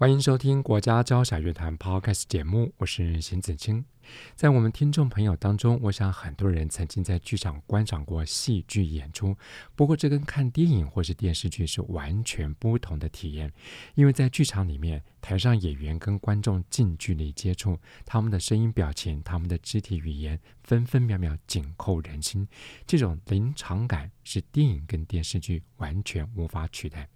欢迎收听国家交响乐团 Podcast 节目，我是邢子清。在我们听众朋友当中，我想很多人曾经在剧场观赏过戏剧演出。不过，这跟看电影或是电视剧是完全不同的体验，因为在剧场里面，台上演员跟观众近距离接触，他们的声音、表情、他们的肢体语言，分分秒秒紧扣人心。这种临场感是电影跟电视剧完全无法取代。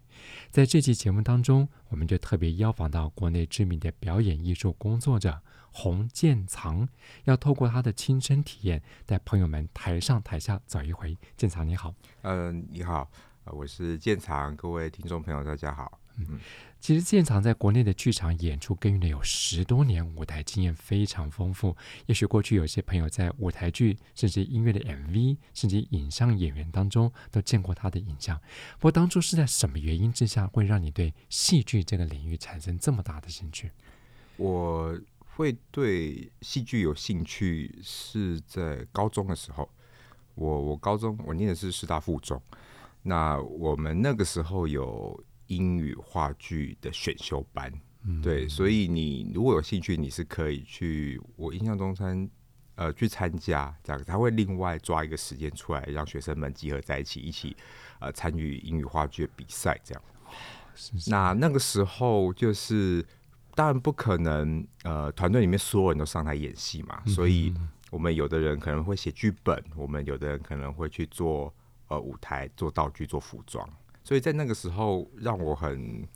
在这期节目当中，我们就特别邀访到国内知名的表演艺术工作者洪建藏，要透过他的亲身体验，带朋友们台上台下走一回。建藏你好，嗯、呃，你好，我是建藏，各位听众朋友大家好。嗯，其实建藏在国内的剧场演出耕耘了有十多年，舞台经验非常丰富。也许过去有些朋友在舞台剧，甚至音乐的 MV，甚至影像演员当中都见过他的影像。不过当初是在什么原因之下，会让你对戏剧这个领域产生这么大的兴趣？我会对戏剧有兴趣是在高中的时候。我我高中我念的是师大附中，那我们那个时候有。英语话剧的选修班，嗯、对，所以你如果有兴趣，你是可以去。我印象中参呃去参加这样，他会另外抓一个时间出来，让学生们集合在一起，一起呃参与英语话剧的比赛这样。是是那那个时候就是当然不可能呃团队里面所有人都上台演戏嘛，嗯、所以我们有的人可能会写剧本，我们有的人可能会去做呃舞台、做道具、做服装。所以在那个时候，让我很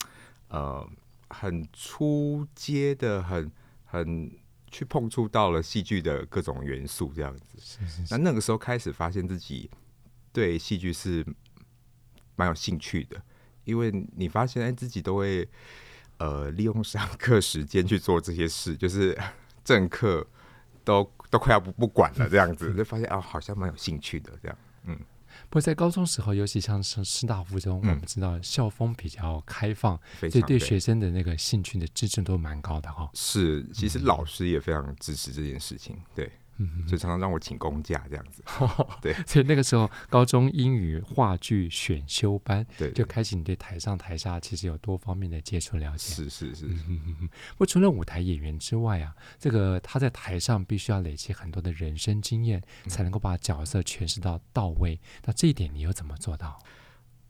呃很初阶的，很很去碰触到了戏剧的各种元素，这样子。是是是。那那个时候开始发现自己对戏剧是蛮有兴趣的，因为你发现哎自己都会呃利用上课时间去做这些事，就是正课都都快要不不管了，这样子就发现啊好像蛮有兴趣的这样，嗯。不过在高中时候，尤其像是师大附中，嗯、我们知道校风比较开放，所以对学生的那个兴趣的支持都蛮高的哈、哦。是，其实老师也非常支持这件事情，对。嗯，所以常常让我请公假这样子，对。所以那个时候，高中英语话剧选修班，对，就开始你对台上台下其实有多方面的接触了解。是是是。不过除了舞台演员之外啊，这个他在台上必须要累积很多的人生经验，才能够把角色诠释到到位。那这一点你又怎么做到？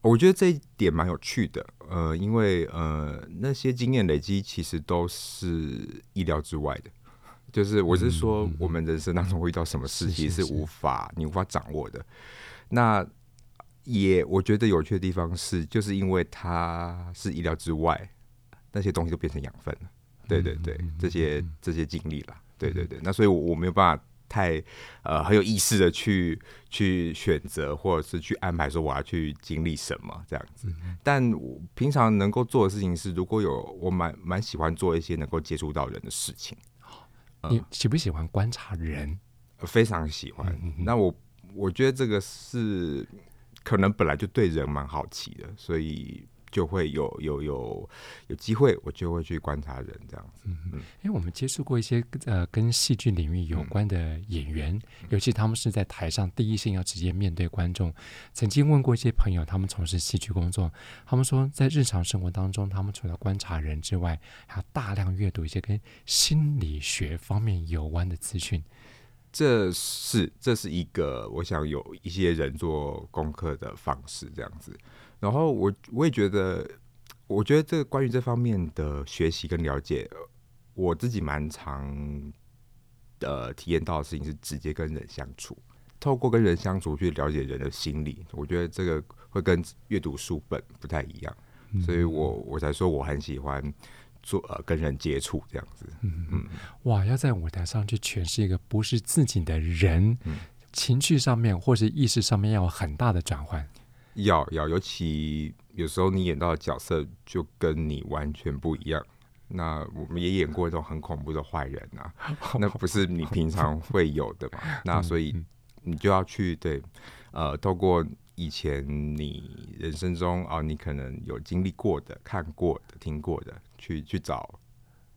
我觉得这一点蛮有趣的，呃，因为呃那些经验累积其实都是意料之外的。就是我是说，我们人生当中会遇到什么事情是无法你无法掌握的。那也我觉得有趣的地方是，就是因为它是意料之外，那些东西都变成养分了。对对对，这些这些经历了。对对对，那所以我我没有办法太呃很有意识的去去选择或者是去安排说我要去经历什么这样子。但我平常能够做的事情是，如果有我蛮蛮喜欢做一些能够接触到人的事情。你喜不喜欢观察人？非常喜欢。嗯、那我我觉得这个是可能本来就对人蛮好奇的，所以就会有有有有机会，我就会去观察人这样子。嗯嗯，因为我们接触过一些呃跟戏剧领域有关的演员，嗯、尤其他们是在台上第一线要直接面对观众。曾经问过一些朋友，他们从事戏剧工作，他们说在日常生活当中，他们除了观察人之外，还要大量阅读一些跟心理学方面有关的资讯。这是这是一个我想有一些人做功课的方式，这样子。然后我我也觉得，我觉得这个关于这方面的学习跟了解，我自己蛮常的体验到的事情是直接跟人相处，透过跟人相处去了解人的心理。我觉得这个会跟阅读书本不太一样，嗯、所以我我才说我很喜欢做呃跟人接触这样子。嗯嗯，哇，要在舞台上去诠释一个不是自己的人，嗯、情绪上面或是意识上面要有很大的转换。要要，尤其有时候你演到的角色就跟你完全不一样，那我们也演过一种很恐怖的坏人啊，那不是你平常会有的嘛？那所以你就要去对，呃，透过以前你人生中啊，你可能有经历过的、看过的、听过的，去去找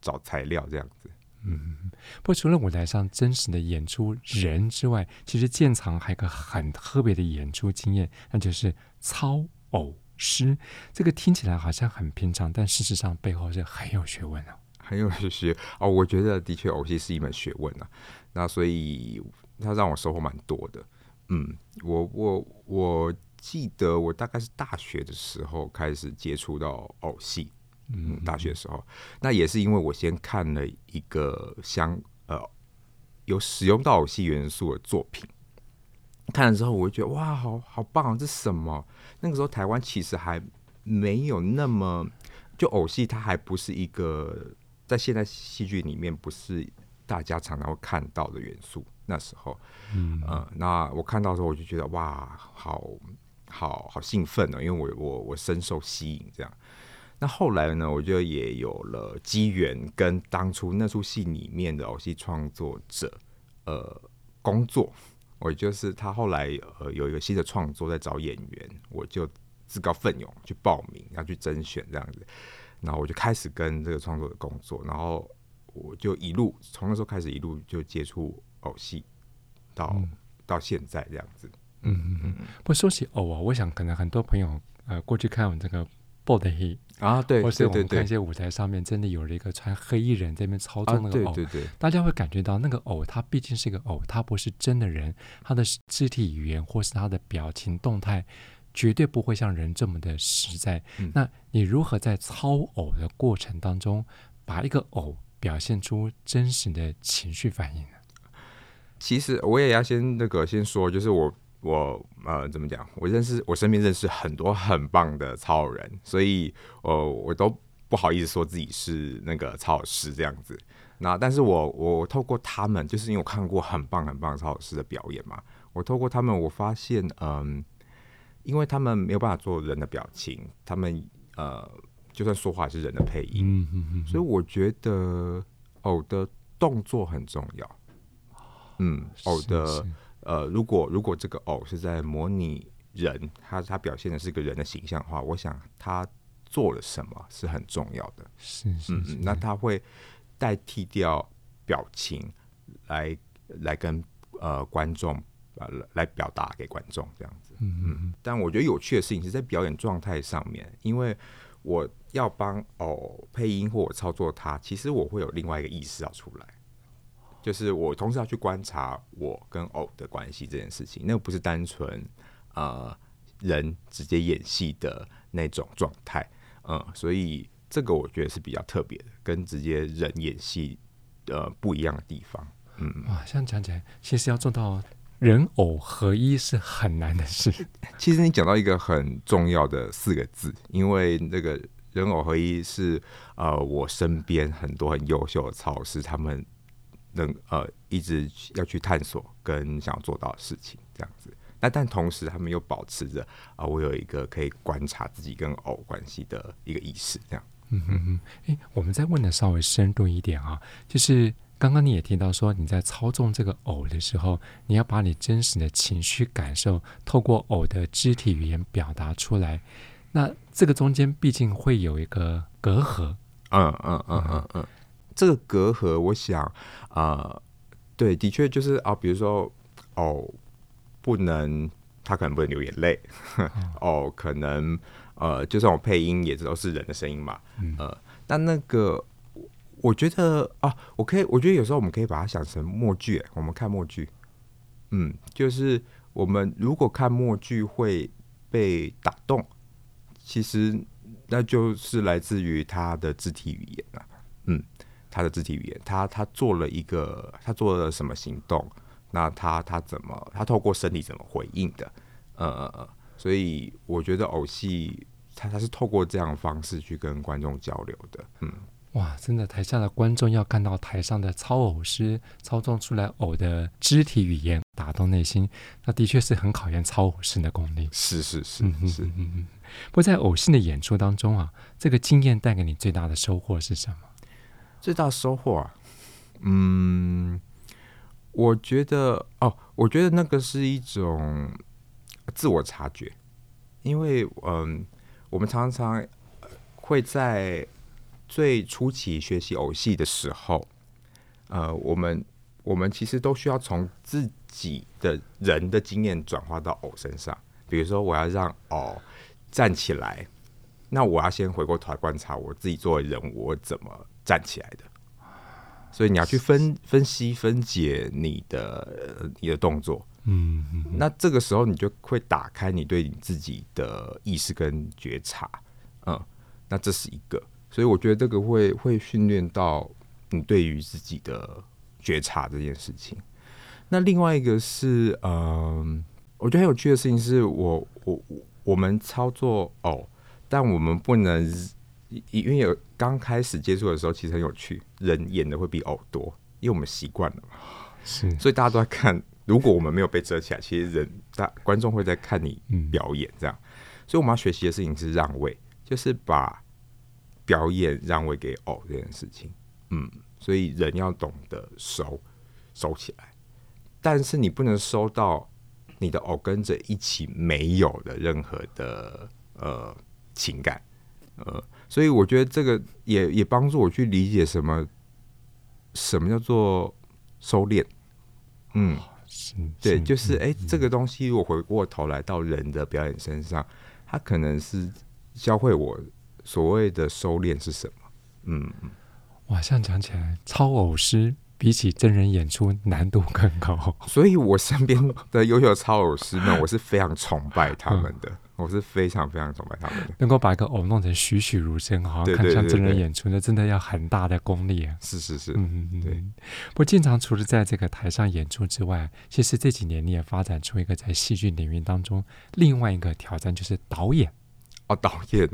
找材料这样子。嗯，不过除了舞台上真实的演出人之外，其实建藏还有个很特别的演出经验，那就是操偶。诗，这个听起来好像很平常，但事实上背后是很有学问啊，很有学学哦。我觉得的确，偶戏是一门学问啊。那所以它让我收获蛮多的。嗯，我我我记得我大概是大学的时候开始接触到偶戏。嗯，大学的时候，那也是因为我先看了一个相呃有使用到偶戏元素的作品。看了之后，我就觉得哇，好好棒！啊这是什么？那个时候台湾其实还没有那么就偶戏，它还不是一个在现代戏剧里面不是大家常常会看到的元素。那时候，嗯、呃，那我看到的时候，我就觉得哇，好好好兴奋哦，因为我我我深受吸引。这样，那后来呢，我就也有了机缘跟当初那出戏里面的偶戏创作者呃工作。我就是他后来呃有一个新的创作在找演员，我就自告奋勇去报名，要去甄选这样子，然后我就开始跟这个创作的工作，然后我就一路从那时候开始一路就接触偶戏，到、嗯、到现在这样子。嗯嗯嗯。不说起偶啊，我想可能很多朋友呃过去看我们这个。布的黑啊，对，或是我们看一些舞台上面，真的有了一个穿黑衣人在那边操纵那个偶，对对对，大家会感觉到那个偶，它毕竟是一个偶，它不是真的人，它的肢体语言或是它的表情动态，绝对不会像人这么的实在。嗯、那你如何在操偶的过程当中，把一个偶表现出真实的情绪反应呢？其实我也要先那个先说，就是我。我呃，怎么讲？我认识我身边认识很多很棒的超偶人，所以呃，我都不好意思说自己是那个操偶师这样子。那但是我我透过他们，就是因为我看过很棒很棒的操偶师的表演嘛，我透过他们，我发现嗯，因为他们没有办法做人的表情，他们呃，就算说话也是人的配音，嗯、哼哼所以我觉得偶的动作很重要。嗯，偶的。是是呃，如果如果这个偶是在模拟人，他他表现的是个人的形象的话，我想他做了什么是很重要的。是是是，嗯，那他会代替掉表情来来跟呃观众呃来表达给观众这样子。嗯嗯。但我觉得有趣的事情是在表演状态上面，因为我要帮偶配音或我操作他，其实我会有另外一个意识要出来。就是我同时要去观察我跟偶的关系这件事情，那个不是单纯呃人直接演戏的那种状态，嗯，所以这个我觉得是比较特别的，跟直接人演戏呃不一样的地方，嗯，哇，这样讲起来，其实要做到人偶合一是很难的事。其实你讲到一个很重要的四个字，因为那个人偶合一是呃我身边很多很优秀的操偶师他们。能呃一直要去探索跟想要做到的事情，这样子。那但同时他们又保持着啊、呃，我有一个可以观察自己跟偶关系的一个意识，这样。嗯哼哼。诶，我们再问的稍微深入一点啊，就是刚刚你也提到说你在操纵这个偶的时候，你要把你真实的情绪感受透过偶的肢体语言表达出来。那这个中间毕竟会有一个隔阂。嗯嗯嗯嗯嗯。这个隔阂，我想，啊、呃，对，的确就是啊，比如说，哦，不能，他可能不能流眼泪，哦，哦，可能，呃，就算我配音，也都是人的声音嘛，嗯、呃，但那个，我觉得啊，我可以，我觉得有时候我们可以把它想成默剧，我们看默剧，嗯，就是我们如果看默剧会被打动，其实那就是来自于他的肢体语言啊，嗯。他的肢体语言，他他做了一个，他做了什么行动？那他他怎么，他透过身体怎么回应的？呃呃，所以我觉得偶戏，他他是透过这样的方式去跟观众交流的。嗯，哇，真的，台下的观众要看到台上的操偶师操纵出来偶的肢体语言，打动内心，那的确是很考验操偶师的功力。是是是是，嗯嗯。不过在偶戏的演出当中啊，这个经验带给你最大的收获是什么？最大收获啊，嗯，我觉得哦，我觉得那个是一种自我察觉，因为嗯，我们常常会在最初期学习偶戏的时候，呃，我们我们其实都需要从自己的人的经验转化到偶身上，比如说我要让偶站起来，那我要先回过头来观察我自己作为人我怎么站起来的，所以你要去分分析分解你的你的动作，嗯，那这个时候你就会打开你对你自己的意识跟觉察，嗯，那这是一个，所以我觉得这个会会训练到你对于自己的觉察这件事情。那另外一个是，嗯，我觉得很有趣的事情是我我我们操作哦，但我们不能，因为有刚开始接触的时候，其实很有趣，人演的会比偶多，因为我们习惯了嘛，是，所以大家都在看。如果我们没有被遮起来，其实人大观众会在看你表演，这样，所以我们要学习的事情是让位，就是把表演让位给偶这件事情，嗯，所以人要懂得收收起来。但是你不能收到你的偶跟着一起没有的任何的呃情感，呃，所以我觉得这个也也帮助我去理解什么什么叫做收敛，嗯，是对，就是哎、欸，这个东西我回过头来到人的表演身上，它可能是教会我所谓的收敛是什么，嗯，哇，这样讲起来，超偶师。比起真人演出难度更高，所以我身边的优秀超偶师们，我是非常崇拜他们的，我是非常非常崇拜他们的。能够把一个偶弄成栩栩如生，好像看像真人演出，那真的要很大的功力啊！是是是，嗯嗯对。不过，经常除了在这个台上演出之外，其实这几年你也发展出一个在戏剧领域当中另外一个挑战，就是导演。哦，导演。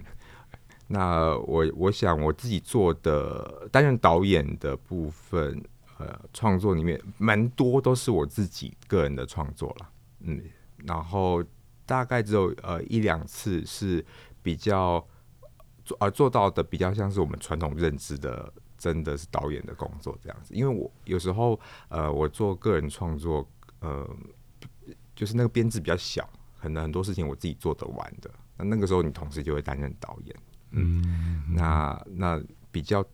那我我想我自己做的担任导演的部分。呃，创作里面蛮多都是我自己个人的创作了，嗯，然后大概只有呃一两次是比较做呃做到的比较像是我们传统认知的，真的是导演的工作这样子。因为我有时候呃我做个人创作，呃，就是那个编制比较小，可能很多事情我自己做得完的，那那个时候你同时就会担任导演，嗯，嗯那那比较。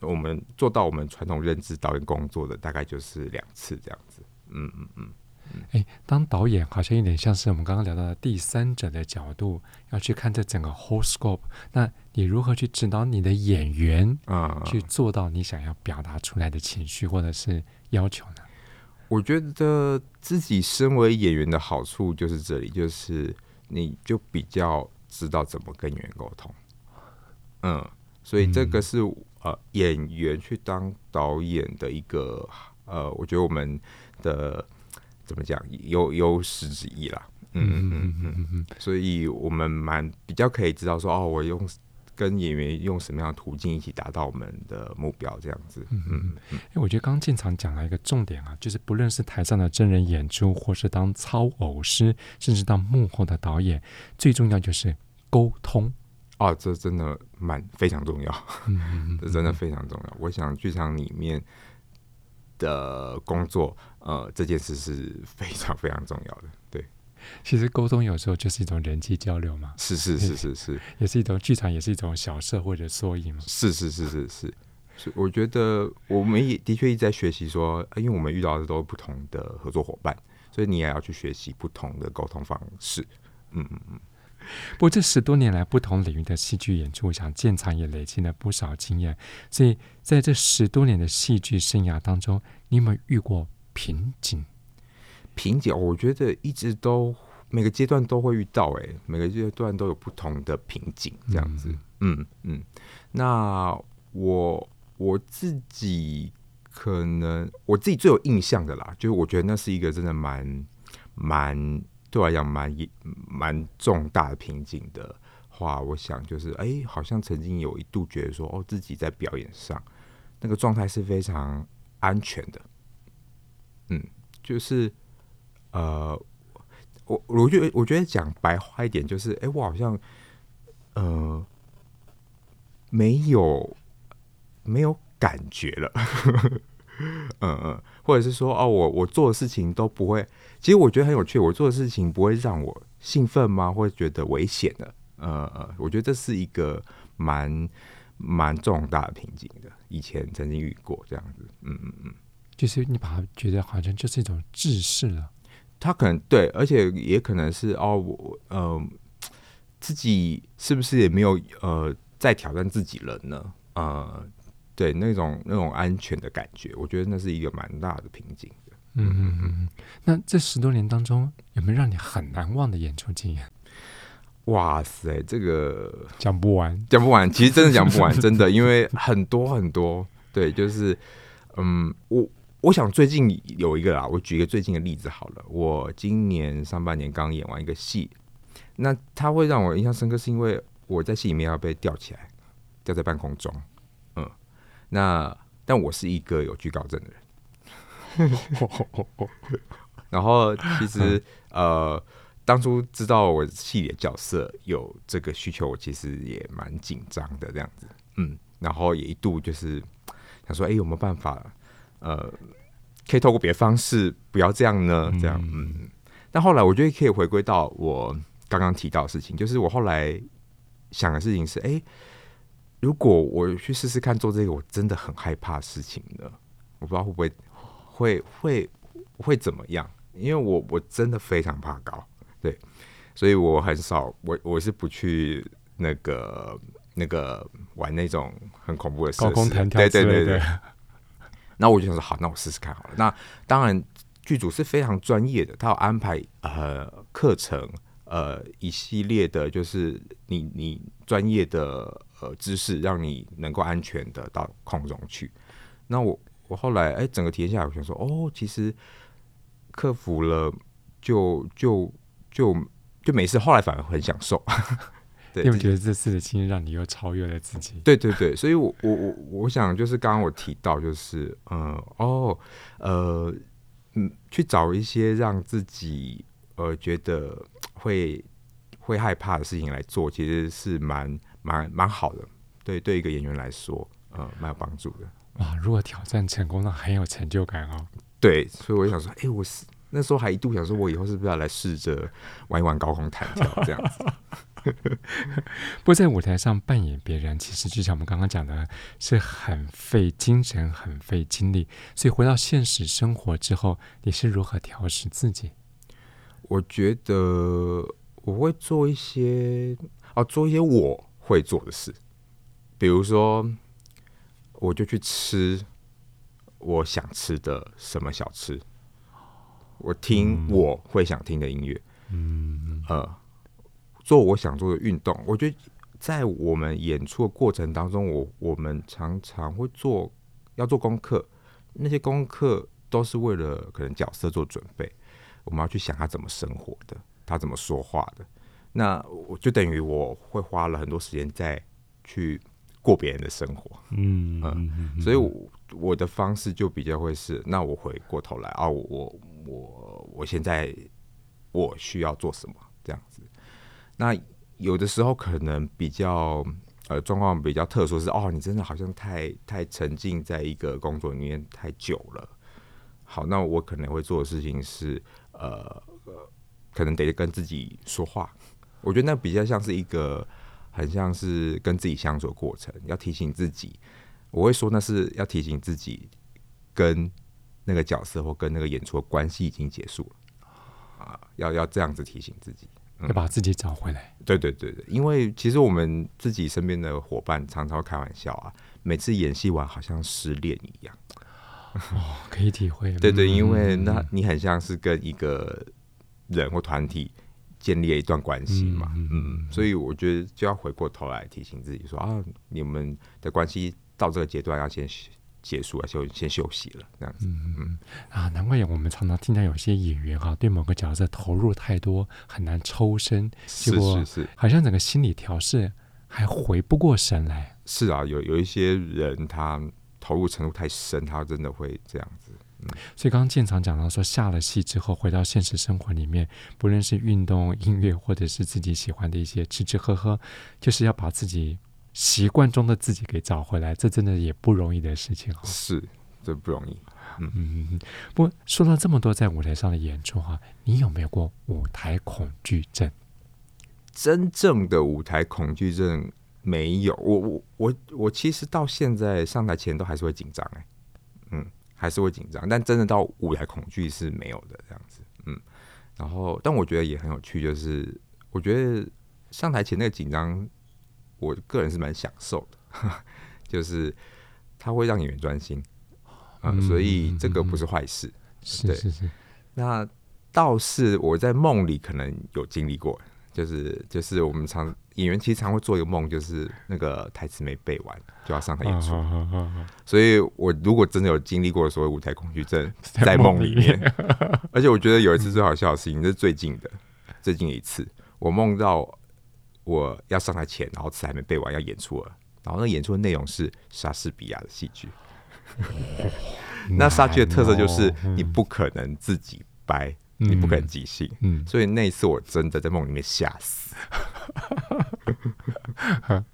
我们做到我们传统认知导演工作的大概就是两次这样子，嗯嗯嗯。哎、欸，当导演好像有点像是我们刚刚聊到的第三者的角度，要去看这整个 whole scope。那你如何去指导你的演员啊，去做到你想要表达出来的情绪或者是要求呢？我觉得自己身为演员的好处就是这里，就是你就比较知道怎么跟演员沟通。嗯，所以这个是。呃，演员去当导演的一个呃，我觉得我们的怎么讲有优势之一啦。嗯嗯嗯嗯嗯，所以我们蛮比较可以知道说，哦，我用跟演员用什么样的途径一起达到我们的目标，这样子。嗯嗯嗯。哎，我觉得刚刚进场讲了一个重点啊，就是不论是台上的真人演出，或是当操偶师，甚至当幕后的导演，最重要就是沟通。哦，这真的蛮非常重要，这真的非常重要。我想剧场里面的工作，呃，这件事是非常非常重要的。对，其实沟通有时候就是一种人际交流嘛，是是是是是，也是一种剧场，也是一种小社会的缩影嘛。是是是是是，是，我觉得我们也的确一直在学习说，因为我们遇到的都是不同的合作伙伴，所以你也要去学习不同的沟通方式。嗯嗯嗯。不过这十多年来，不同领域的戏剧演出，我想建厂也累积了不少经验。所以在这十多年的戏剧生涯当中，你有没有遇过瓶颈？瓶颈，我觉得一直都每个阶段都会遇到，哎，每个阶段都有不同的瓶颈，这样子。嗯嗯，嗯。那我我自己可能我自己最有印象的啦，就是我觉得那是一个真的蛮蛮。对我来讲蛮蛮重大的瓶颈的话，我想就是，哎，好像曾经有一度觉得说，哦，自己在表演上那个状态是非常安全的，嗯，就是，呃，我我觉得我觉得讲白话一点，就是，哎，我好像，呃，没有没有感觉了。嗯 嗯，或者是说哦，我我做的事情都不会，其实我觉得很有趣，我做的事情不会让我兴奋吗？或者觉得危险的？呃呃，我觉得这是一个蛮蛮重大的瓶颈的，以前曾经遇过这样子。嗯嗯嗯，就是你把它觉得好像就是一种制式了，他可能对，而且也可能是哦，我呃自己是不是也没有呃在挑战自己人呢？呃。对那种那种安全的感觉，我觉得那是一个蛮大的瓶颈的。嗯嗯嗯。那这十多年当中，有没有让你很难忘的演出经验？哇塞，这个 讲不完，讲不完。其实真的 讲不完，真的，因为很多很多。对，就是嗯，我我想最近有一个啦，我举一个最近的例子好了。我今年上半年刚演完一个戏，那它会让我印象深刻，是因为我在戏里面要被吊起来，吊在半空中。那但我是一个有惧高症的人，然后其实呃，当初知道我戏里的角色有这个需求，我其实也蛮紧张的这样子，嗯，然后也一度就是想说，哎，有没有办法呃，可以透过别的方式不要这样呢？这样，嗯，但后来我觉得可以回归到我刚刚提到的事情，就是我后来想的事情是，哎。如果我去试试看做这个，我真的很害怕的事情呢。我不知道会不会会会会怎么样，因为我我真的非常怕高，对，所以我很少，我我是不去那个那个玩那种很恐怖的高空弹跳的。对对对对。那我就想说，好，那我试试看好了。那当然，剧组是非常专业的，他有安排呃课程，呃一系列的，就是你你专业的。呃，知识让你能够安全的到空中去。那我我后来哎、欸，整个体验下来，我想说，哦，其实克服了就，就就就就没事。后来反而很享受。对，因为觉得这次的经验让你又超越了自己。对对对，所以我我我我想就是刚刚我提到就是，嗯、呃，哦，呃，嗯，去找一些让自己呃觉得会会害怕的事情来做，其实是蛮。蛮蛮好的，对对，一个演员来说，呃，蛮有帮助的。哇，如果挑战成功，了很有成就感哦。对，所以我想说，哎，我是那时候还一度想说，我以后是不是要来试着玩一玩高空弹跳这样子？不过在舞台上扮演别人，其实就像我们刚刚讲的，是很费精神、很费精力。所以回到现实生活之后，你是如何调试自己？我觉得我会做一些，哦，做一些我。会做的事，比如说，我就去吃我想吃的什么小吃，我听我会想听的音乐，嗯，呃，做我想做的运动。我觉得在我们演出的过程当中，我我们常常会做要做功课，那些功课都是为了可能角色做准备，我们要去想他怎么生活的，他怎么说话的。那我就等于我会花了很多时间在去过别人的生活，嗯嗯，所以我我的方式就比较会是，那我回过头来啊，我我我现在我需要做什么这样子。那有的时候可能比较呃状况比较特殊是哦，你真的好像太太沉浸在一个工作里面太久了。好，那我可能会做的事情是呃可能得跟自己说话。我觉得那比较像是一个，很像是跟自己相处的过程，要提醒自己。我会说那是要提醒自己，跟那个角色或跟那个演出的关系已经结束了啊，要要这样子提醒自己，嗯，要把自己找回来。对对对对，因为其实我们自己身边的伙伴常常开玩笑啊，每次演戏完好像失恋一样。哦，可以体会。对对，因为那你很像是跟一个人或团体。建立了一段关系嘛，嗯，嗯，所以我觉得就要回过头来提醒自己说啊，你们的关系到这个阶段要先结束了，就先休息了，这样子，嗯嗯啊，难怪我们常常听到有些演员哈，对某个角色投入太多，很难抽身，是是是，好像整个心理调试还回不过神来。是啊，有有一些人他投入程度太深，他真的会这样子。所以刚刚建长讲到说，下了戏之后回到现实生活里面，不论是运动、音乐，或者是自己喜欢的一些吃吃喝喝，就是要把自己习惯中的自己给找回来，这真的也不容易的事情。是，这不容易。嗯嗯嗯。不过说到这么多在舞台上的演出哈，你有没有过舞台恐惧症？真正的舞台恐惧症没有。我我我我其实到现在上台前都还是会紧张哎，嗯，还是会紧张。但真的到舞台恐惧是没有的这样子。嗯。然后，但我觉得也很有趣，就是我觉得上台前那个紧张。我个人是蛮享受的，就是他会让演员专心，啊、嗯，所以这个不是坏事。对，是是是。那倒是我在梦里可能有经历过，就是就是我们常演员其实常会做一个梦，就是那个台词没背完就要上台演出。所以我如果真的有经历过所谓舞台恐惧症，在梦里面，而且我觉得有一次最好笑的事情，这是最近的，最近一次，我梦到。我要上台前，然后词还没背完，要演出了。然后那演出的内容是莎士比亚的戏剧。那莎剧的特色就是你不可能自己掰，嗯、你不可能即兴。嗯，所以那一次我真的在梦里面吓死。哎、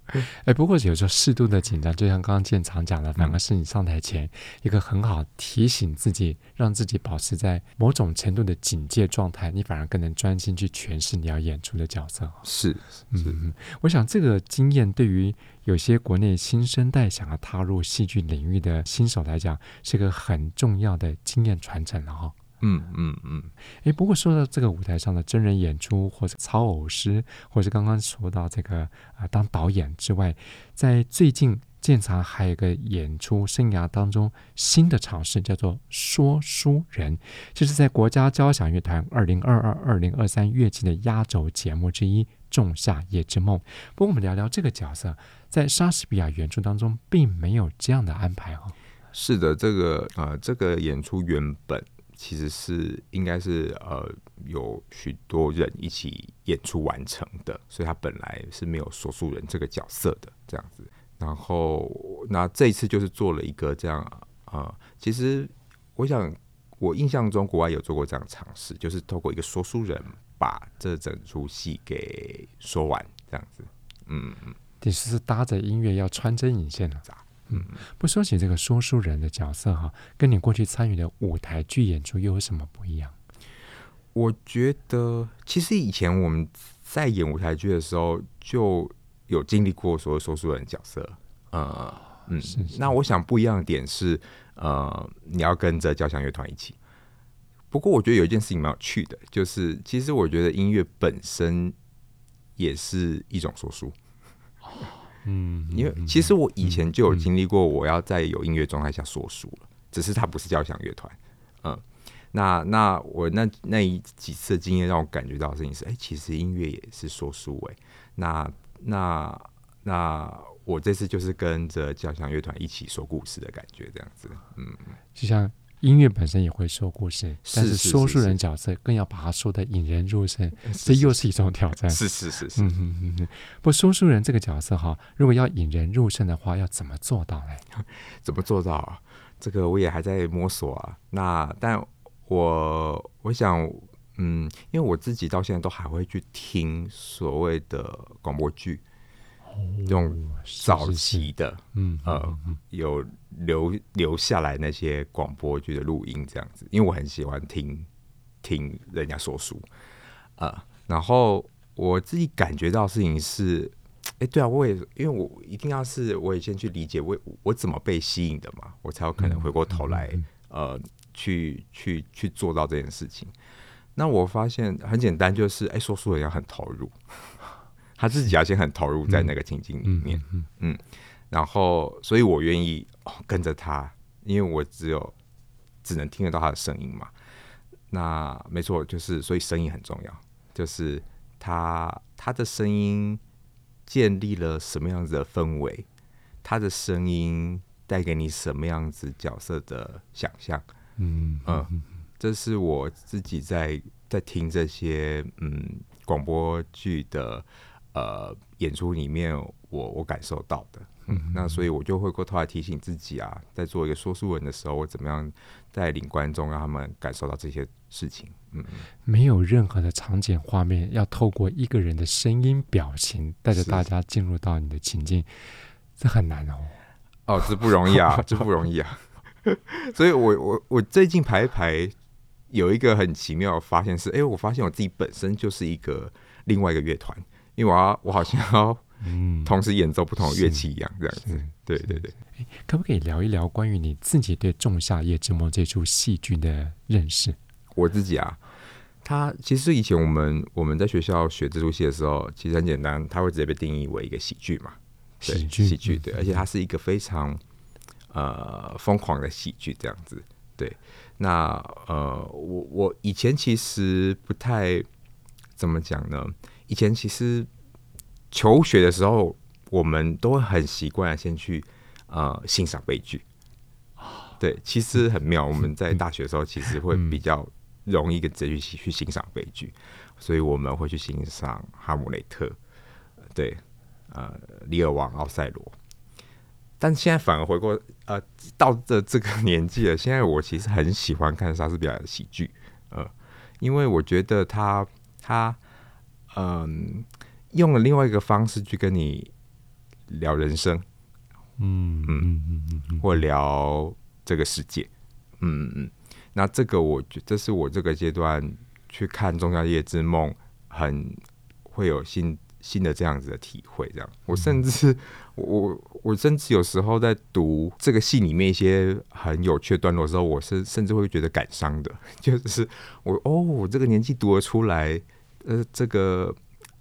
欸，不过有时候适度的紧张，就像刚刚建常讲的，反而是你上台前一个很好提醒自己，让自己保持在某种程度的警戒状态，你反而更能专心去诠释你要演出的角色。是，是，嗯，我想这个经验对于有些国内新生代想要踏入戏剧领域的新手来讲，是个很重要的经验传承了哈。嗯嗯嗯，哎，不过说到这个舞台上的真人演出，或者操偶师，或者刚刚说到这个啊、当导演之外，在最近建常还有一个演出生涯当中新的尝试，叫做说书人，就是在国家交响乐团二零二二二零二三乐季的压轴节目之一《仲夏夜之梦》。不过我们聊聊这个角色，在莎士比亚原著当中并没有这样的安排哦。是的，这个呃，这个演出原本。其实是应该是呃有许多人一起演出完成的，所以他本来是没有说书人这个角色的这样子。然后那这一次就是做了一个这样啊、呃，其实我想我印象中国外有做过这样尝试，就是透过一个说书人把这整出戏给说完这样子。嗯嗯，你是搭着音乐要穿针引线的。嗯，不说起这个说书人的角色哈，跟你过去参与的舞台剧演出又有什么不一样？我觉得其实以前我们在演舞台剧的时候就有经历过所谓说书人的角色，呃，嗯，是是，那我想不一样的点是，呃，你要跟着交响乐团一起。不过我觉得有一件事情蛮有趣的，就是其实我觉得音乐本身也是一种说书。嗯，因为其实我以前就有经历过，我要在有音乐状态下说书了，只是它不是交响乐团。嗯，那那我那那一几次的经验让我感觉到的事情是，哎、欸，其实音乐也是说书哎、欸。那那那我这次就是跟着交响乐团一起说故事的感觉，这样子。嗯，就像。音乐本身也会说故事，但是说书人角色更要把它说的引人入胜，这又是一种挑战。是是是是，嗯嗯嗯嗯。不，说书人这个角色哈，如果要引人入胜的话，要怎么做到呢？怎么做到啊？这个我也还在摸索啊。那但我我想，嗯，因为我自己到现在都还会去听所谓的广播剧。用早期的，嗯呃，有留留下来那些广播剧的录音这样子，因为我很喜欢听听人家说书啊、呃。然后我自己感觉到事情是，哎，对啊，我也因为我一定要是我也先去理解我我怎么被吸引的嘛，我才有可能回过头来呃去去去做到这件事情。那我发现很简单，就是哎，说书人要很投入。他自己要先很投入在那个情境里面，嗯，嗯，然后，所以我愿意跟着他，因为我只有只能听得到他的声音嘛。那没错，就是所以声音很重要，就是他他的声音建立了什么样子的氛围，他的声音带给你什么样子角色的想象，嗯嗯，这是我自己在在听这些嗯广播剧的。呃，演出里面我我感受到的，嗯，那所以我就会过头来提醒自己啊，在做一个说书人的时候，我怎么样带领观众，让他们感受到这些事情。嗯，没有任何的场景画面，要透过一个人的声音表情，带着大家进入到你的情境，这很难哦。哦，这不容易啊，这不容易啊。所以我我我最近排一排，有一个很奇妙的发现是，哎，我发现我自己本身就是一个另外一个乐团，因为我要我好像要嗯同时演奏不同的乐器一样，这样子。对对对。可不可以聊一聊关于你自己对《仲夏夜之梦》这出戏剧的认识？我自己啊，他其实以前我们我们在学校学这出戏的时候，其实很简单，他会直接被定义为一个喜剧嘛，喜剧喜剧对，而且它是一个非常呃疯狂的喜剧这样子。对，那呃，我我以前其实不太怎么讲呢？以前其实求学的时候，我们都会很习惯先去呃欣赏悲剧。对，其实很妙。我们在 大学的时候，其实会比较。容易跟直接去去欣赏悲剧，所以我们会去欣赏《哈姆雷特》，对，呃，《李尔王》、《奥赛罗》。但现在反而回过，呃，到这这个年纪了，现在我其实很喜欢看莎士比亚的喜剧，呃，因为我觉得他他嗯、呃，用了另外一个方式去跟你聊人生，嗯嗯嗯嗯，或聊这个世界，嗯嗯。那这个，我觉这是我这个阶段去看《仲夏夜之梦》，很会有新新的这样子的体会。这样，我甚至 我我甚至有时候在读这个戏里面一些很有趣的段落的时候，我是甚至会觉得感伤的。就是我哦，我这个年纪读得出来，呃，这个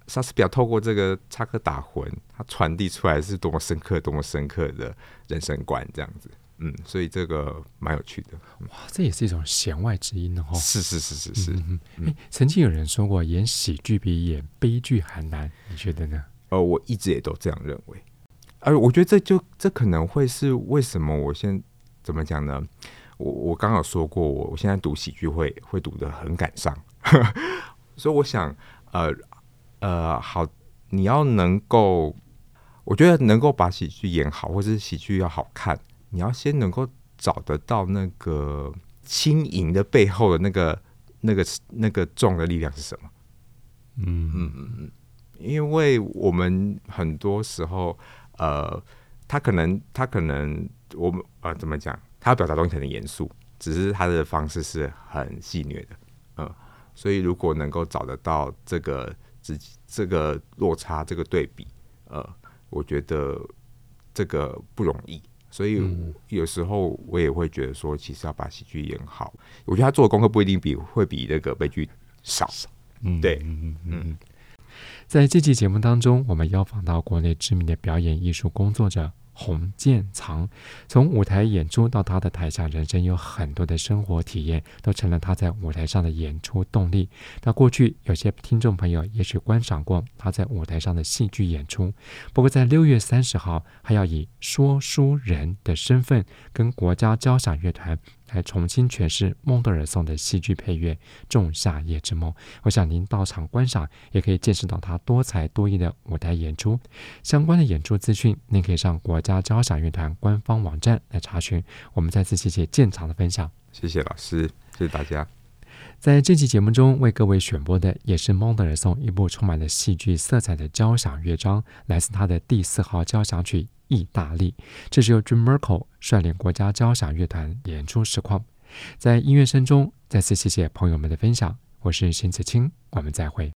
莎士比亚透过这个插科打诨，他传递出来是多么深刻、多么深刻的人生观，这样子。嗯，所以这个蛮有趣的。哇，这也是一种弦外之音哦。是是是是是。嗯嗯。曾经有人说过，演喜剧比演悲剧还难，你觉得呢？呃，我一直也都这样认为。而我觉得这就这可能会是为什么我现在怎么讲呢？我我刚刚有说过，我我现在读喜剧会会读的很感伤。所以我想，呃呃，好，你要能够，我觉得能够把喜剧演好，或者是喜剧要好看。你要先能够找得到那个轻盈的背后的那个、那个、那个重的力量是什么？嗯嗯嗯嗯，因为我们很多时候，呃，他可能他可能我们呃怎么讲？他表达东西很严肃，只是他的方式是很戏谑的，嗯、呃。所以如果能够找得到这个这这个落差、这个对比，呃，我觉得这个不容易。所以有时候我也会觉得说，其实要把喜剧演好，我觉得他做的功课不一定比会比那个悲剧少。嗯，对，嗯嗯嗯。在这期节目当中，我们邀访到国内知名的表演艺术工作者。洪建藏从舞台演出到他的台下人生，有很多的生活体验，都成了他在舞台上的演出动力。那过去有些听众朋友也许观赏过他在舞台上的戏剧演出，不过在六月三十号，还要以说书人的身份跟国家交响乐团。来重新诠释孟德尔颂的戏剧配乐《仲夏夜之梦》，我想您到场观赏，也可以见识到他多才多艺的舞台演出。相关的演出资讯，您可以上国家交响乐团官方网站来查询。我们再次谢谢建藏的分享，谢谢老师，谢谢大家。在这期节目中为各位选播的，也是孟德尔颂一部充满了戏剧色彩的交响乐章，来自他的第四号交响曲。意大利，这是由 Jim Merkel 率领国家交响乐团演出实况。在音乐声中，再次谢谢朋友们的分享。我是邢子清，我们再会。